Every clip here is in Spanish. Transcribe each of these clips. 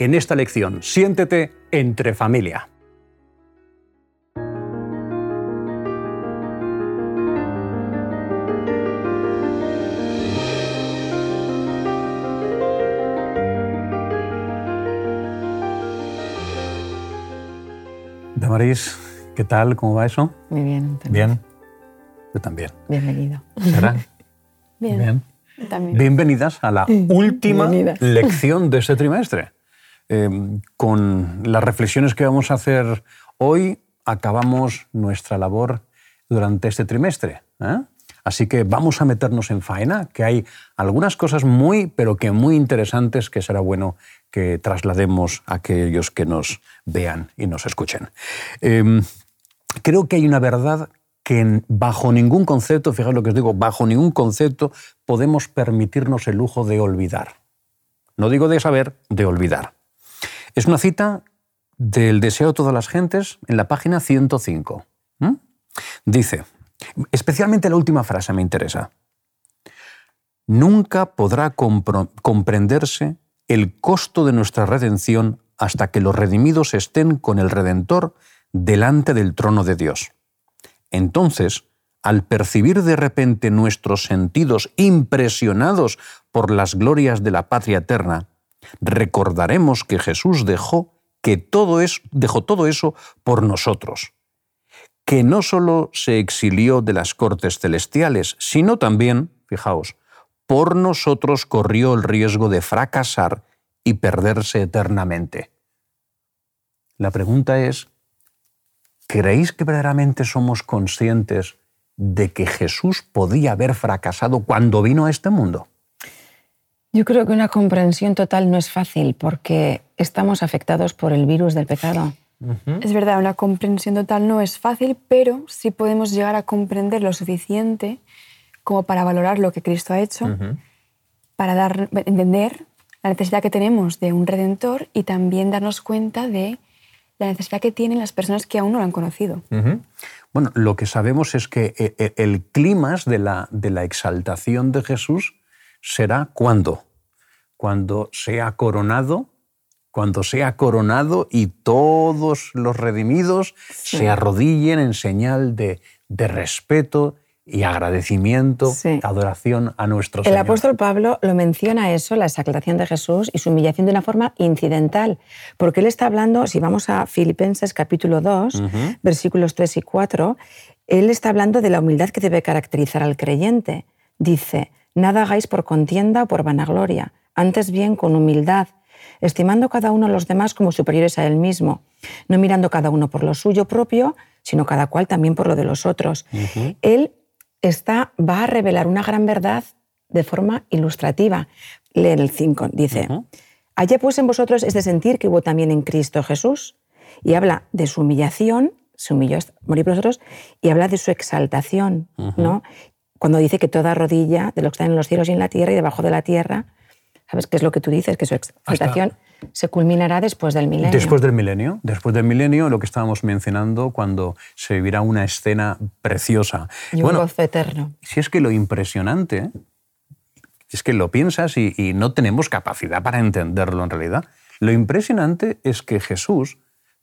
en esta lección. Siéntete entre familia. Damaris, ¿qué tal? ¿Cómo va eso? Muy bien. Bien. Yo también. Bienvenido. ¿Será? Bien. Bien. También. Bienvenidas a la última lección de este trimestre. Eh, con las reflexiones que vamos a hacer hoy, acabamos nuestra labor durante este trimestre. ¿eh? Así que vamos a meternos en faena, que hay algunas cosas muy, pero que muy interesantes que será bueno que traslademos a aquellos que nos vean y nos escuchen. Eh, creo que hay una verdad que bajo ningún concepto, fijaos lo que os digo, bajo ningún concepto podemos permitirnos el lujo de olvidar. No digo de saber, de olvidar. Es una cita del Deseo de todas las gentes en la página 105. ¿m? Dice, especialmente la última frase me interesa. Nunca podrá comprenderse el costo de nuestra redención hasta que los redimidos estén con el Redentor delante del trono de Dios. Entonces, al percibir de repente nuestros sentidos impresionados por las glorias de la patria eterna, recordaremos que Jesús dejó que todo dejó todo eso por nosotros, que no solo se exilió de las cortes celestiales, sino también, fijaos, por nosotros corrió el riesgo de fracasar y perderse eternamente. La pregunta es, ¿creéis que verdaderamente somos conscientes de que Jesús podía haber fracasado cuando vino a este mundo? Yo creo que una comprensión total no es fácil porque estamos afectados por el virus del pecado. Es verdad, una comprensión total no es fácil, pero sí podemos llegar a comprender lo suficiente como para valorar lo que Cristo ha hecho, para dar, entender la necesidad que tenemos de un redentor y también darnos cuenta de la necesidad que tienen las personas que aún no lo han conocido. Bueno, lo que sabemos es que e- e- el clímax de la, de la exaltación de Jesús será cuando? Cuando sea coronado, cuando sea coronado y todos los redimidos se arrodillen en señal de, de respeto y agradecimiento, Sí. adoración a nuestro El Señor. apóstol Pablo lo menciona eso, la exaltación de Jesús y su humillación de una forma incidental, porque él está hablando, si vamos a Filipenses capítulo 2, versículos 3 y 4, él está hablando de la humildad que debe caracterizar al creyente. Dice, nada hagáis por contienda o por vanagloria, antes bien con humildad, estimando cada uno a los demás como superiores a él mismo, no mirando cada uno por lo suyo propio, sino cada cual también por lo de los otros. Él está, va a revelar una gran verdad de forma ilustrativa. Lee el 5, dice, Allá pues en vosotros es de sentir que hubo también en Cristo Jesús, y habla de su humillación, se humilló hasta morir por nosotros, y habla de su exaltación, ¿no? Cuando dice que toda rodilla de lo que está en los cielos y en la tierra y debajo de la tierra, ¿sabes qué es lo que tú dices? Que su exaltación se culminará después del milenio. Después del milenio, después del milenio, lo que estábamos mencionando cuando se vivirá una escena preciosa. y un gozo eterno. si es que lo impresionante es que lo piensas y, y no tenemos capacidad para entenderlo en realidad. Lo impresionante es que Jesús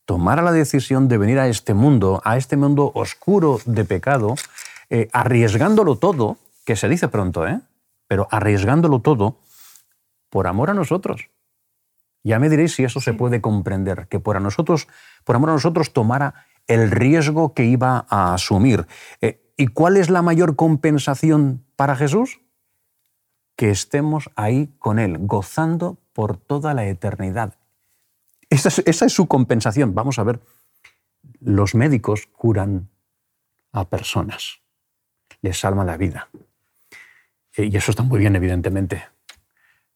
tomara la decisión de venir a este mundo, a este mundo oscuro de pecado, eh, arriesgándolo todo, que se dice pronto, ¿eh? pero arriesgándolo todo por amor a nosotros. Ya me diréis si eso se puede comprender, que por, a nosotros, por amor a nosotros tomara el riesgo que iba a asumir. Eh, ¿Y cuál es la mayor compensación para Jesús? Que estemos ahí con Él, gozando por toda la eternidad. Esa es, esa es su compensación. Vamos a ver, los médicos curan a personas, les salvan la vida. Eh, Y eso está muy bien, evidentemente.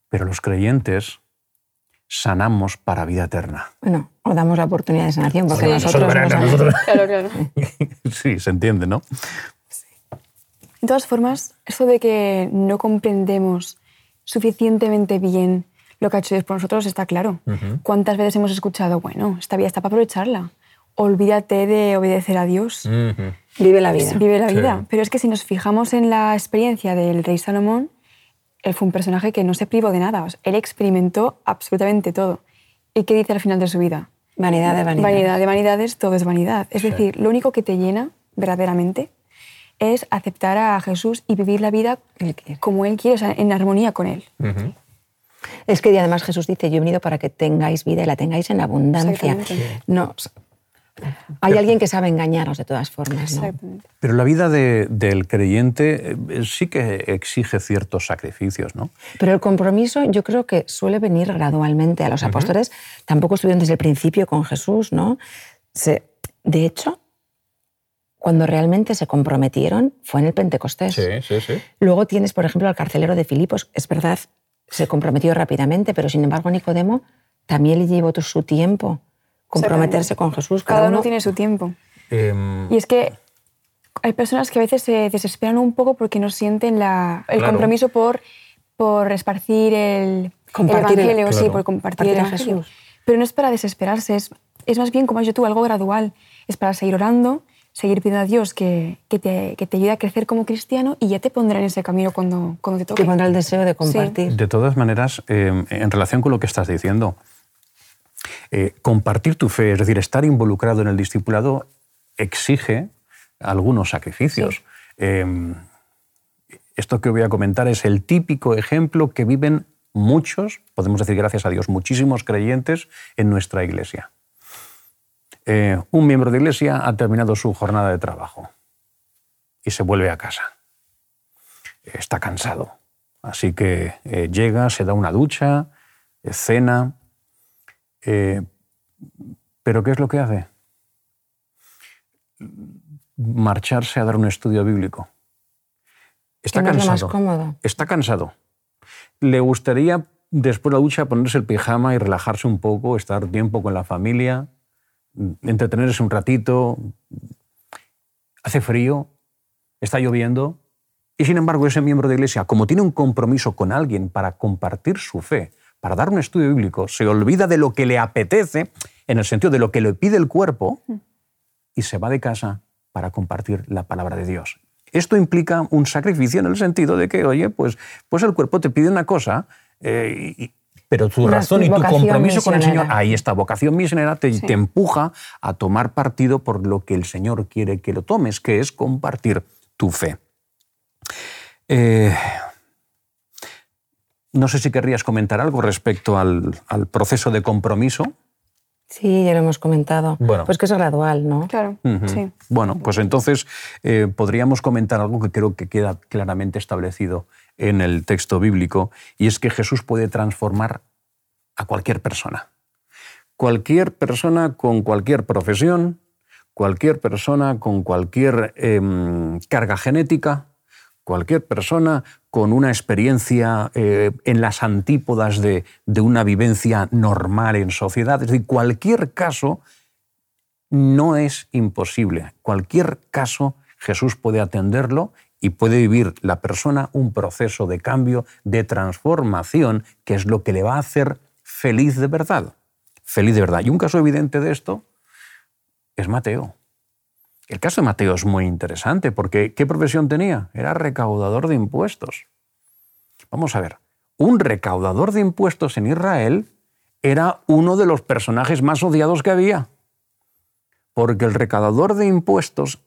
Pero los creyentes sanamos para vida eterna. Bueno, o damos la oportunidad de sanación, porque Sí. nosotros, Nosotros- no sabemos. nosotros- Claro, claro. Sí, se entiende, ¿no? De todas formas, eso de que no comprendemos suficientemente bien lo que ha hecho Dios por nosotros está claro. ¿Cuántas veces hemos escuchado, bueno, esta vida está para aprovecharla? Olvídate de obedecer a Dios. Vive la vida. Vive la Sí. vida. Pero es que si nos fijamos en la experiencia del rey Salomón, él fue un personaje que no se privó de nada. O sea, él experimentó absolutamente todo. ¿Y qué dice al final de su vida? Vanidad de vanidad. Vanidad de vanidades, todo es vanidad. Es decir, lo único que te llena verdaderamente es aceptar a Jesús y vivir la vida Él como Él quiere, o sea, en armonía con Él. Es que y además Jesús dice, yo he venido para que tengáis vida y la tengáis en abundancia. No, hay alguien que sabe engañaros de todas formas. ¿no? Pero la vida de- del creyente eh, sí que exige ciertos sacrificios, ¿no? Pero el compromiso yo creo que suele venir gradualmente. A los apóstoles tampoco estuvieron desde el principio con Jesús, ¿no? Se- de hecho, cuando realmente se comprometieron fue en el Pentecostés. sí, sí. Luego tienes, por ejemplo, al carcelero de Filipos. Es verdad, se comprometió rápidamente, pero sin embargo Nicodemo también le llevó todo su tiempo comprometerse con Jesús. Cada uno tiene su tiempo. Em, Y es que hay personas que a veces se desesperan un poco porque no sienten la, el Claro. compromiso por, por esparcir el, el Compartir el- evangelio, sí, claro. por compartir el Compartir a evangelio. Jesús. Pero no es para desesperarse, es, es más bien, como has dicho tú, algo gradual. Es para seguir orando, seguir pidiendo a Dios que, que, te, que te ayude a crecer como cristiano y ya te pondrá en ese camino cuando, cuando te toque. que pondrá el deseo de compartir. De todas maneras, eh, en relación con lo que estás diciendo, eh, compartir tu fe, es decir, estar involucrado en el discipulado, exige algunos sacrificios. Eh, esto que voy a comentar es el típico ejemplo que viven muchos, podemos decir gracias a Dios, muchísimos creyentes en nuestra iglesia. Eh, un miembro de iglesia ha terminado su jornada de trabajo y se vuelve a casa. Está cansado. Así que eh, llega, se da una ducha, cena. Eh, ¿Pero qué es lo que hace? Marcharse a dar un estudio bíblico. Está es más cansado. cómodo. Está cansado. Le gustaría después de la ducha ponerse el pijama y relajarse un poco, estar tiempo con la familia, entretenerse un ratito. Hace frío, está lloviendo. Y sin embargo, ese miembro de iglesia, como tiene un compromiso con alguien para compartir su fe, para dar un estudio bíblico, se olvida de lo que le apetece, en el sentido de lo que le pide el cuerpo, y se va de casa para compartir la palabra de Dios. Esto implica un sacrificio en el sentido de que, oye, pues, pues el cuerpo te pide una cosa, eh, y- pero tu razón y tu compromiso con el Señor, ahí está, vocación misionera te, Sí. te empuja a tomar partido por lo que el Señor quiere que lo tomes, que es compartir tu fe. Eh, no sé si querrías comentar algo respecto al, al proceso de compromiso. Sí, ya lo hemos comentado. Bueno. Pues que es gradual, ¿no? Claro, sí. Bueno, pues entonces eh, podríamos comentar algo que creo que queda claramente establecido en el texto bíblico, y es que Jesús puede transformar a cualquier persona. Cualquier persona con cualquier profesión, cualquier persona con cualquier em, carga genética, cualquier persona con una experiencia eh, en las antípodas de, de una vivencia normal en sociedad. Es decir, cualquier caso no es imposible. Cualquier caso Jesús puede atenderlo y puede vivir la persona un proceso de cambio, de transformación, que es lo que le va a hacer feliz de verdad. Feliz de verdad. Y un caso evidente de esto es Mateo. El caso de Mateo es muy interesante porque ¿qué profesión tenía? Era recaudador de impuestos. Vamos a ver, un recaudador de impuestos en Israel era uno de los personajes más odiados que había porque el recaudador de impuestos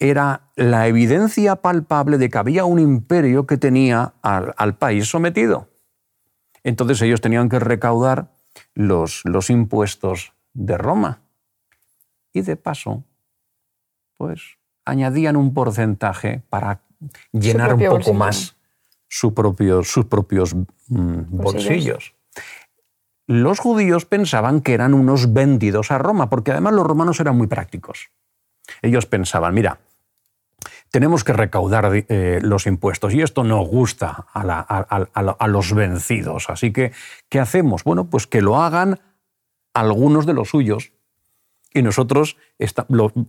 era la evidencia palpable de que había un imperio que tenía al, país sometido. Entonces ellos tenían que recaudar los, los impuestos de Roma. Y de paso, pues añadían un porcentaje para llenar un poco bolsillo. más su propio- sus propios mm, bolsillos los judíos pensaban que eran unos vendidos a Roma, porque además los romanos eran muy prácticos. Ellos pensaban, mira, tenemos que recaudar eh, los impuestos y esto no gusta a, los vencidos. Así que, ¿qué hacemos? Bueno, pues que lo hagan algunos de los suyos y nosotros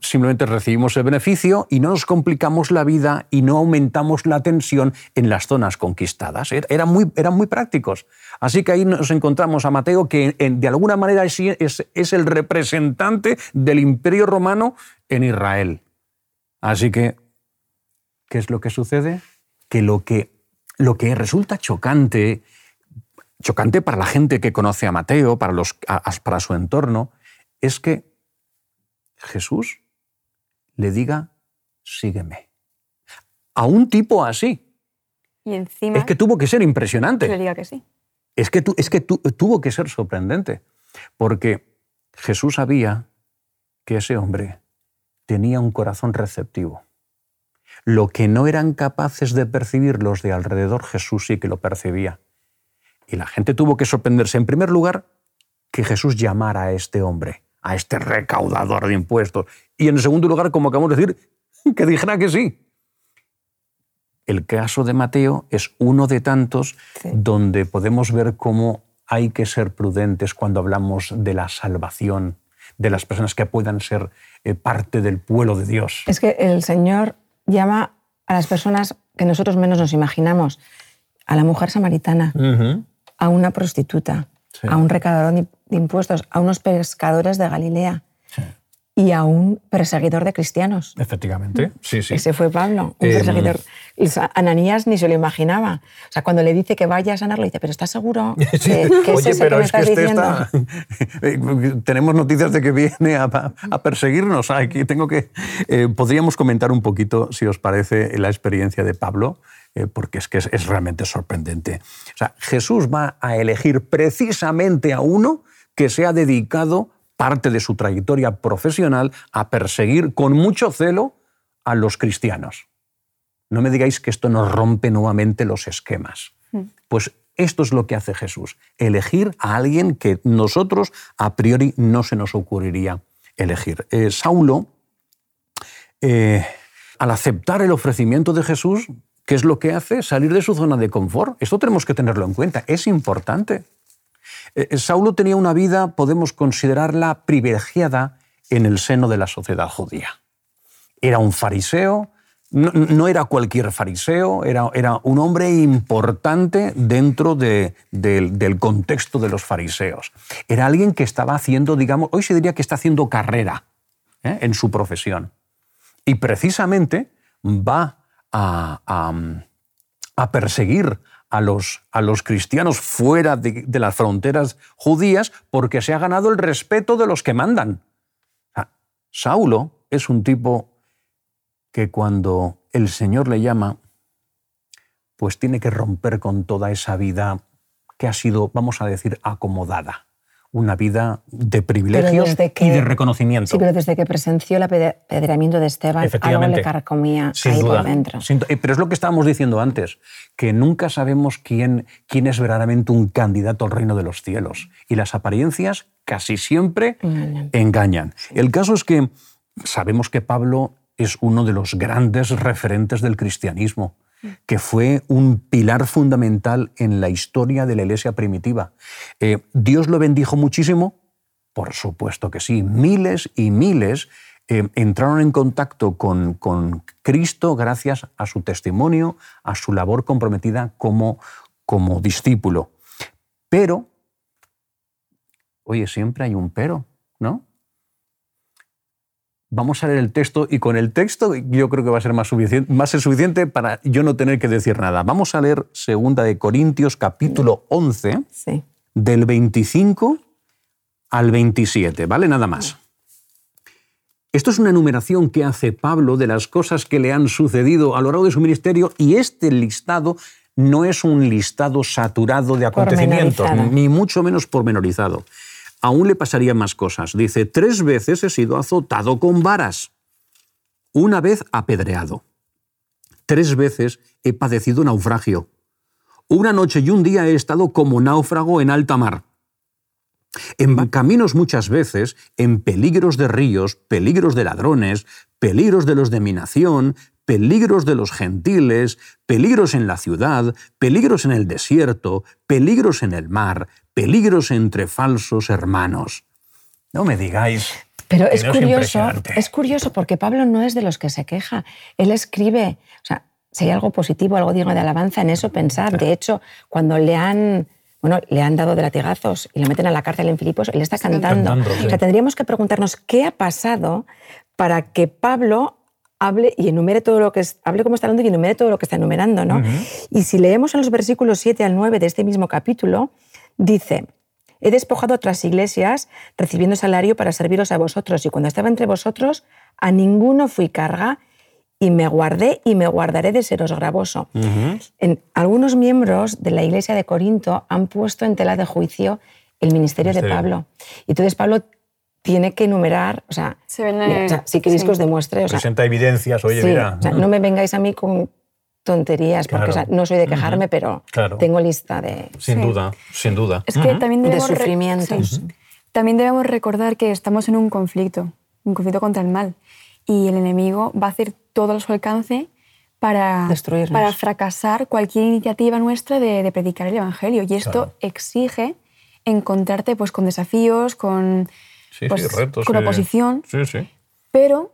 simplemente recibimos el beneficio y no nos complicamos la vida y no aumentamos la tensión en las zonas conquistadas. Eran muy, eran muy prácticos. Así que ahí nos encontramos a Mateo, que de alguna manera es, es el representante del imperio romano en Israel. Así que ¿qué es lo que sucede? Que lo que, lo que resulta chocante, chocante para la gente que conoce a Mateo, para, los, para su entorno, es que Jesús le diga, sígueme. A un tipo así. Y encima... Es que tuvo que ser impresionante. le diga que sí. Es que, es que tuvo que ser sorprendente, porque Jesús sabía que ese hombre tenía un corazón receptivo. Lo que no eran capaces de percibir los de alrededor, Jesús sí que lo percibía. Y la gente tuvo que sorprenderse, en primer lugar, que Jesús llamara a este hombre, a este recaudador de impuestos. Y en segundo lugar, como acabamos de decir, que dijera que sí. El caso de Mateo es uno de tantos donde podemos ver cómo hay que ser prudentes cuando hablamos de la salvación, de las personas que puedan ser eh, parte del pueblo de Dios. Es que el Señor llama a las personas que nosotros menos nos imaginamos, a la mujer samaritana, a una prostituta, a un recaudador de impuestos, a unos pescadores de Galilea y a un perseguidor de cristianos. Efectivamente, sí, sí. Ese fue Pablo, un em, perseguidor. Y Ananías ni se lo imaginaba. O sea, cuando le dice que vaya a sanarlo, dice, pero ¿estás seguro? Sí. Oye, pero es que este está... Tenemos noticias de que viene a, perseguirnos. Aquí tengo que... Eh, podríamos comentar un poquito, si os parece, la experiencia de Pablo, eh, porque es que es, es realmente sorprendente. O sea, Jesús va a elegir precisamente a uno que se ha dedicado parte de su trayectoria profesional a perseguir con mucho celo a los cristianos. No me digáis que esto nos rompe nuevamente los esquemas. Mm. Pues esto es lo que hace Jesús, elegir a alguien que nosotros a priori no se nos ocurriría elegir. Eh, Saulo, eh, al aceptar el ofrecimiento de Jesús, ¿qué es lo que hace? Salir de su zona de confort. Esto tenemos que tenerlo en cuenta, es importante. Eh, eh, Saulo tenía una vida, podemos considerarla privilegiada en el seno de la sociedad judía. Era un fariseo, no, era cualquier fariseo, era, era, un hombre importante dentro del, contexto de los fariseos. Era alguien que estaba haciendo, digamos, hoy se diría que está haciendo carrera ¿eh? en su profesión. Y precisamente va a, a perseguir a los, a los cristianos fuera de, las fronteras judías porque se ha ganado el respeto de los que mandan. Saulo es un tipo que cuando el Señor le llama, pues tiene que romper con toda esa vida que ha sido, vamos a decir, acomodada una vida de privilegios y de reconocimiento. Sí, pero desde que presenció el apedreamiento de Esteban, algo le carcomía ahí por dentro. Eh, pero es lo que estábamos diciendo antes, que nunca sabemos quién, quién es verdaderamente un candidato al reino de los cielos. Y las apariencias casi siempre engañan. El caso es que sabemos que Pablo es uno de los grandes referentes del cristianismo que fue un pilar fundamental en la historia de la iglesia primitiva. Eh, ¿Dios lo bendijo muchísimo? Por supuesto que sí. Miles y miles eh, entraron en contacto con, con, Cristo gracias a su testimonio, a su labor comprometida como, como discípulo. Pero, oye, siempre hay un pero, ¿no? Vamos a leer el texto y con el texto yo creo que va a ser más, suficiente, más suficiente para yo no tener que decir nada. Vamos a leer segunda de Corintios capítulo 11 del 25 al 27, ¿vale? Nada más. Esto es una enumeración que hace Pablo de las cosas que le han sucedido a lo largo de su ministerio y este listado no es un listado saturado de acontecimientos, ni mucho menos pormenorizado aún le pasarían más cosas. Dice, tres veces he sido azotado con varas, una vez apedreado, tres veces he padecido naufragio, una noche y un día he estado como náufrago en alta mar. En caminos muchas veces, en peligros de ríos, peligros de ladrones, peligros de los de mi nación, peligros de los gentiles, peligros en la ciudad, peligros en el desierto, peligros en el mar, peligros entre falsos hermanos. No me digáis. Pero es curioso, es curioso porque Pablo no es de los que se queja. Él escribe, o sea, si hay algo positivo, algo digno de alabanza, en eso pensar. De hecho, cuando le han bueno, le han dado de latigazos y le meten a la cárcel en Filipos, él está cantando. O sea, tendríamos que preguntarnos qué ha pasado para que Pablo hable y enumere todo lo que es, hable como está hablando y enumere todo lo que está enumerando, ¿no? Y si leemos en los versículos 7 al 9 de este mismo capítulo, dice, he despojado a otras iglesias recibiendo salario para serviros a vosotros y cuando estaba entre vosotros a ninguno fui carga y me guardé y me guardaré de seros gravoso. en, algunos miembros de la iglesia de Corinto han puesto en tela de juicio el ministerio de Pablo. Y entonces Pablo tiene que enumerar, o sea, si queréis que os demuestre. O Presenta evidencias, oye, mira. no me vengáis a mí con tonterías, porque no soy de quejarme, pero tengo lista de... Sin duda, sin duda. Es que también debemos de sufrimientos. También debemos recordar que estamos en un conflicto, un conflicto contra el mal, y el enemigo va a hacer todo a su alcance para, para fracasar cualquier iniciativa nuestra de, predicar el Evangelio. Y esto exige encontrarte pues, con desafíos, con, pues, con oposición. Pero,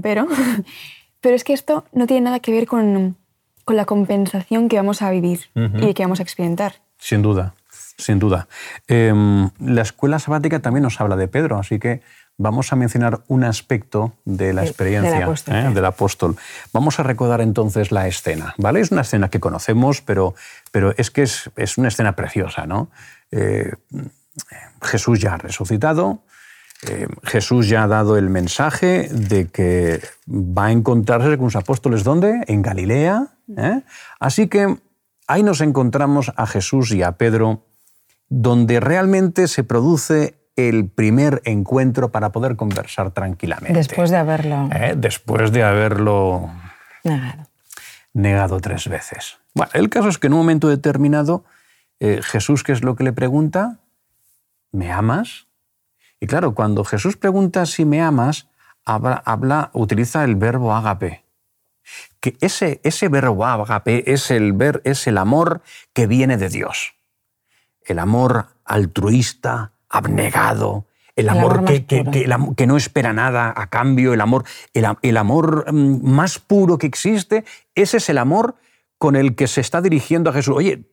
pero, pero es que esto no tiene nada que ver con, con la compensación que vamos a vivir y que vamos a experimentar. Sin duda, sin duda. Em, la escuela sabática también nos habla de Pedro, así que vamos a mencionar un aspecto de la experiencia ¿eh? del apóstol. Vamos a recordar entonces la escena. ¿vale? Es una escena que conocemos, pero, pero es que es, es una escena preciosa. ¿no? Eh, Jesús ya ha resucitado, eh, Jesús ya ha dado el mensaje de que va a encontrarse con sus apóstoles. ¿Dónde? En Galilea. Así que ahí nos encontramos a Jesús y a Pedro, donde realmente se produce el primer encuentro para poder conversar tranquilamente. Después de haberlo... ¿Eh? Después de haberlo... Negado. Negado tres veces. Bueno, el caso es que en un momento determinado, eh, Jesús, ¿qué es lo que le pregunta? ¿Me amas? Y claro, cuando Jesús pregunta si me amas, habla, utiliza el verbo ágape. Que ese, ese verbo ágape es el, ver, es el amor que viene de Dios. El amor altruista, abnegado, el amor, que, no espera nada a cambio, el amor, el, amor mm, más puro que existe, ese es el amor con el que se está dirigiendo a Jesús. Oye,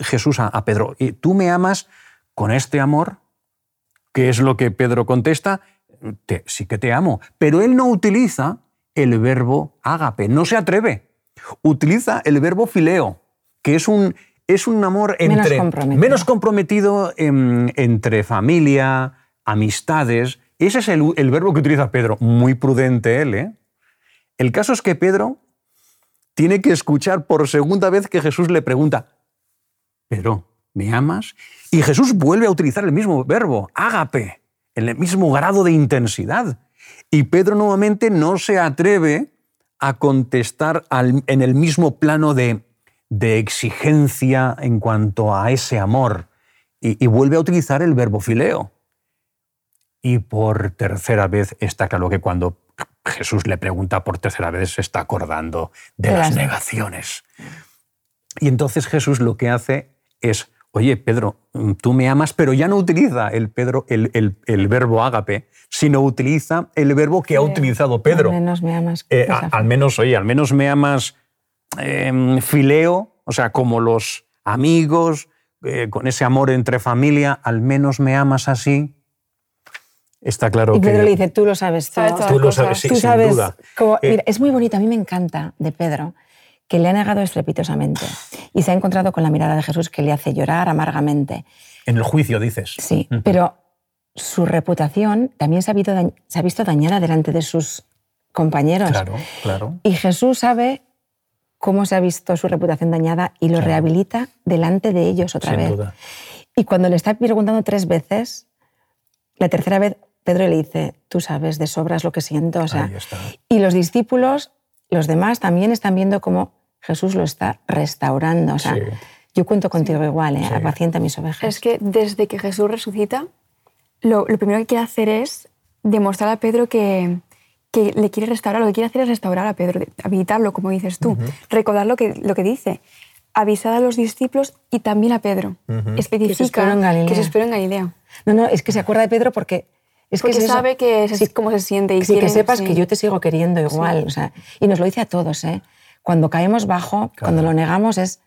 Jesús a, Pedro, ¿tú me amas con este amor? ¿Qué es lo que Pedro contesta? sí que te amo. Pero él no utiliza el verbo ágape, no se atreve. Utiliza el verbo fileo, que es un, es un amor entre, menos comprometido, entre familia, amistades. Ese es el, verbo que utiliza Pedro. Muy prudente él. ¿eh? El caso es que Pedro tiene que escuchar por segunda vez que Jesús le pregunta, Pedro, ¿me amas? Y Jesús vuelve a utilizar el mismo verbo, ágape, en el mismo grado de intensidad. Y Pedro nuevamente no se atreve a contestar en el mismo plano de de exigencia en cuanto a ese amor y, vuelve a utilizar el verbo fileo. Y por tercera vez está claro que cuando Jesús le pregunta por tercera vez se está acordando de, las negaciones. Y entonces Jesús lo que hace es, oye Pedro, tú me amas, pero ya no utiliza el, Pedro, el, verbo ágape, sino utiliza el verbo que ha utilizado Pedro. Al menos me amas. Eh, al menos, oye, al menos me amas Em, fileo, o sea, como los amigos, eh, con ese amor entre familia, al menos me amas así. Está claro y Pedro le dice, tú lo sabes todo. Tú lo sabes, sí, sin duda. Eh, es muy bonito, a mí me encanta de Pedro, que le ha negado estrepitosamente y se ha encontrado con la mirada de Jesús que le hace llorar amargamente. En el juicio, dices. Sí, pero su reputación también se ha, se ha visto dañada delante de sus compañeros. Claro, claro. Y Jesús sabe cómo se ha visto su reputación dañada y lo rehabilita delante de ellos otra vez. Y cuando le está preguntando tres veces, la tercera vez Pedro le dice, tú sabes de sobras lo que siento. O sea, y los discípulos, los demás, también están viendo cómo Jesús lo está restaurando. O sea, yo cuento contigo igual, ¿eh? apacienta mis ovejas. Es que desde que Jesús resucita, lo, lo primero que quiere hacer es demostrar a Pedro que, que le quiere restaurar, lo que quiere hacer es restaurar a Pedro, habilitarlo, como dices tú, recordar lo que, lo que dice, avisar a los discípulos y también a Pedro. Especifica Que se esperó en Galilea. que se en Galilea. No, no, es que se acuerda de Pedro porque... Es Porque que es sabe que es- cómo se siente y sí, que quiere- sepas sí. que yo te sigo queriendo igual. o sea, y nos lo dice a todos, ¿eh? Cuando caemos bajo, cuando lo negamos es...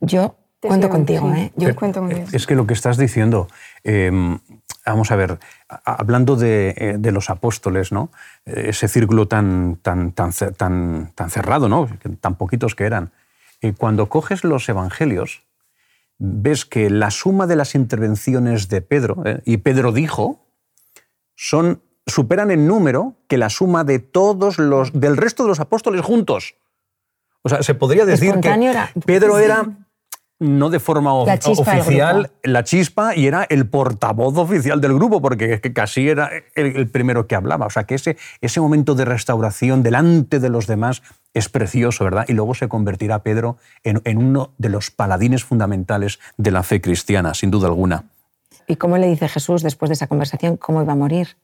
Yo Te cuento sigo, contigo, sí. ¿eh? Yo cuento contigo. Es que lo que estás diciendo, eh, vamos a ver, hablando de, eh, de los apóstoles, ¿no? Eh, ese círculo tan, tan, tan, tan, tan cerrado, ¿no? Tan poquitos que eran. Eh, cuando coges los evangelios, ves que la suma de las intervenciones de Pedro, ¿eh? y Pedro dijo, son, superan en número que la suma de todos los, del resto de los apóstoles juntos. O sea, se podría decir que era- Pedro era no de forma La oficial, la chispa y era el portavoz oficial del grupo, porque casi era el, primero que hablaba. O sea, que ese, ese momento de restauración delante de los demás es precioso, ¿verdad? Y luego se convertirá Pedro en, en uno de los paladines fundamentales de la fe cristiana, sin duda alguna. ¿Y cómo le dice Jesús después de esa conversación cómo iba a morir?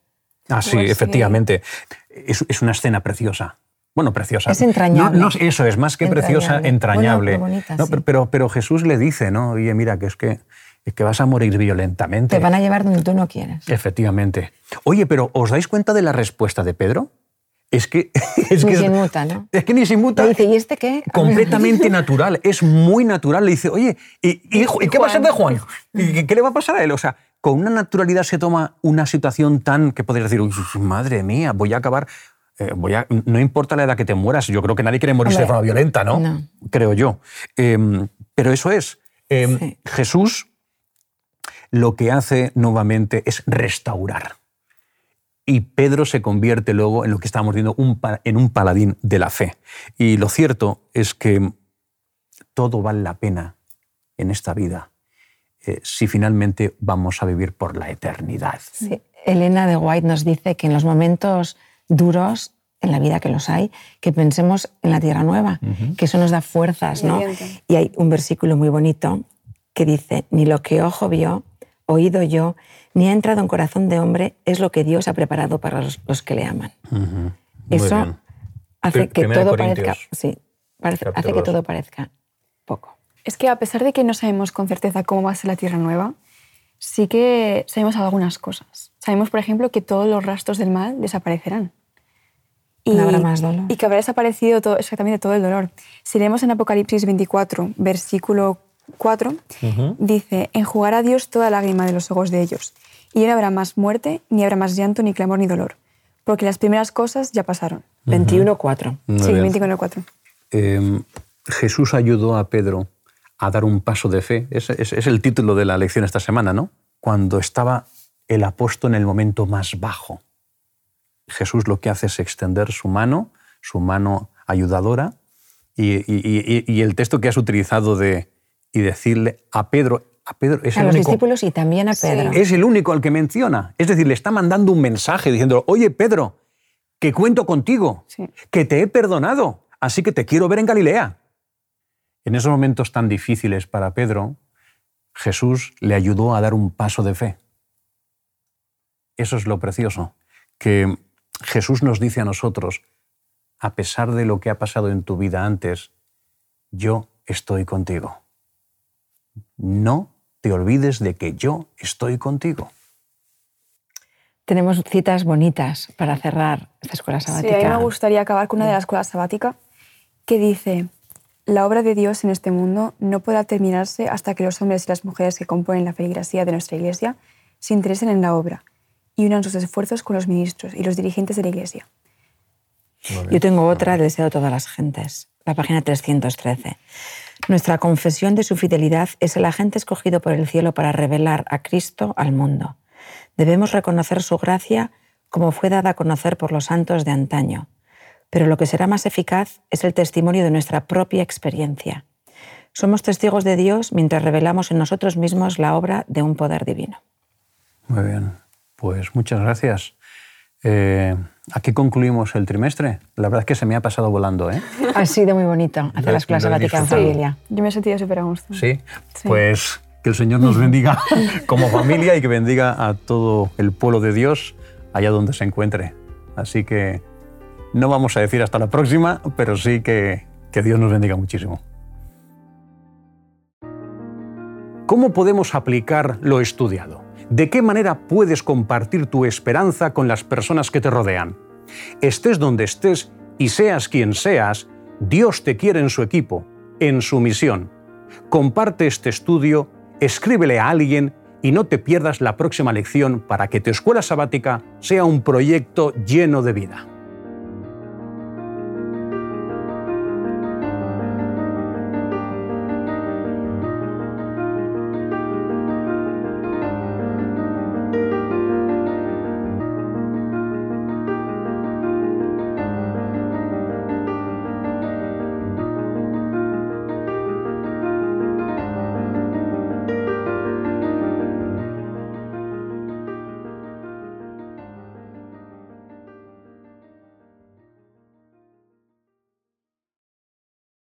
Ah, sí, Pues sí. efectivamente. Es, es una escena preciosa. Bueno, preciosa. Es entrañable. No, no, eso es más que preciosa, Entrañable. Bueno, bonita, No, sí. pero, pero, Jesús le dice, ¿no? Oye, mira, que es que, es que vas a morir violentamente. Te van a llevar donde tú no quieres. Efectivamente. Oye, pero ¿os dais cuenta de la respuesta de Pedro? Es que. Es Ni que se inmuta, ¿no? es que ni se inmuta. Le dice, ¿y este qué? Completamente natural, es muy natural. Le dice, oye, ¿y, y- y qué va a ser de Juan? ¿Y qué, le va a pasar a él? O sea, con una naturalidad se toma una situación tan que podrías decir, "Uy, madre mía, voy a acabar. Eh, voy a, no importa la edad que te mueras, yo creo que nadie quiere morirse de forma violenta, ¿no? no. Creo yo. Em, pero eso es. Sí. Jesús lo que hace nuevamente es restaurar. Y Pedro se convierte luego en lo que estábamos viendo, un en un paladín de la fe. Y lo cierto es que todo vale la pena en esta vida eh, si finalmente vamos a vivir por la eternidad. Sí. Elena de White nos dice que en los momentos duros en la vida que los hay, que pensemos en la tierra nueva, que eso nos da fuerzas, Y ¿no? Y hay un versículo muy bonito que dice, ni lo que ojo vio, oído yo, ni ha entrado en corazón de hombre, es lo que Dios ha preparado para los, los que le aman. Muy Eso bien. hace que Primera todo Corintios, parezca, sí, parece- hace que todo parezca poco. Es que a pesar de que no sabemos con certeza cómo va a ser la Tierra Nueva, sí que sabemos algunas cosas. Sabemos, por ejemplo, que todos los rastros del mal desaparecerán. No habrá más dolor. Y que habrá desaparecido todo, exactamente todo el dolor. Si leemos en Apocalipsis 24, versículo 4, dice, enjugará Dios toda lágrima de los ojos de ellos, y no habrá más muerte, ni habrá más llanto, ni clamor, ni dolor, porque las primeras cosas ya pasaron. 21.4. Muy sí, bien. 24. Eh, Jesús ayudó a Pedro a dar un paso de fe. Es, es- es el título de la lección esta semana, ¿no? Cuando estaba el apóstol en el momento más bajo. Jesús lo que hace es extender su mano, su mano ayudadora, y, y- y- y el texto que has utilizado de y decirle a Pedro, a Pedro es A el los único, discípulos y también a Pedro. es el único al que menciona. Es decir, le está mandando un mensaje diciendo, oye Pedro, que cuento contigo, Sí. que te he perdonado, así que te quiero ver en Galilea. En esos momentos tan difíciles para Pedro, Jesús le ayudó a dar un paso de fe. Eso es lo precioso, que Jesús nos dice a nosotros, a pesar de lo que ha pasado en tu vida antes, yo estoy contigo. No te olvides de que yo estoy contigo. Tenemos citas bonitas para cerrar esta escuela Sí, sabática. a mí me gustaría acabar con una de las escuelas sabática que dice, la obra de Dios en este mundo no podrá terminarse hasta que los hombres y las mujeres que componen la feligresía de nuestra iglesia se interesen en la obra y unan sus esfuerzos con los ministros y los dirigentes de la iglesia. Yo tengo otra del deseo de todas las gentes, la página 313. Nuestra confesión de su fidelidad es el agente escogido por el cielo para revelar a Cristo al mundo. Debemos reconocer su gracia como fue dada a conocer por los santos de antaño. Pero lo que será más eficaz es el testimonio de nuestra propia experiencia. Somos testigos de Dios mientras revelamos en nosotros mismos la obra de un poder divino. Muy bien, pues muchas gracias. Eh, aquí concluimos el trimestre. La verdad es que se me ha pasado volando, ¿eh? Ha sido muy bonito hacer Lo- la escuela lo he sabática en familia. Yo me he sentido súper a gusto. Sí. Sí. Pues que el Señor nos bendiga como familia y que bendiga a todo el pueblo de Dios allá donde se encuentre. Así que No vamos a decir hasta la próxima, pero sí que, que Dios nos bendiga muchísimo. ¿Cómo podemos aplicar lo estudiado? ¿De qué manera puedes compartir tu esperanza con las personas que te rodean? Estés donde estés y seas quien seas, Dios te quiere en su equipo, en su misión. Comparte este estudio, escríbele a alguien y no te pierdas la próxima lección para que tu escuela sabática sea un proyecto lleno de vida.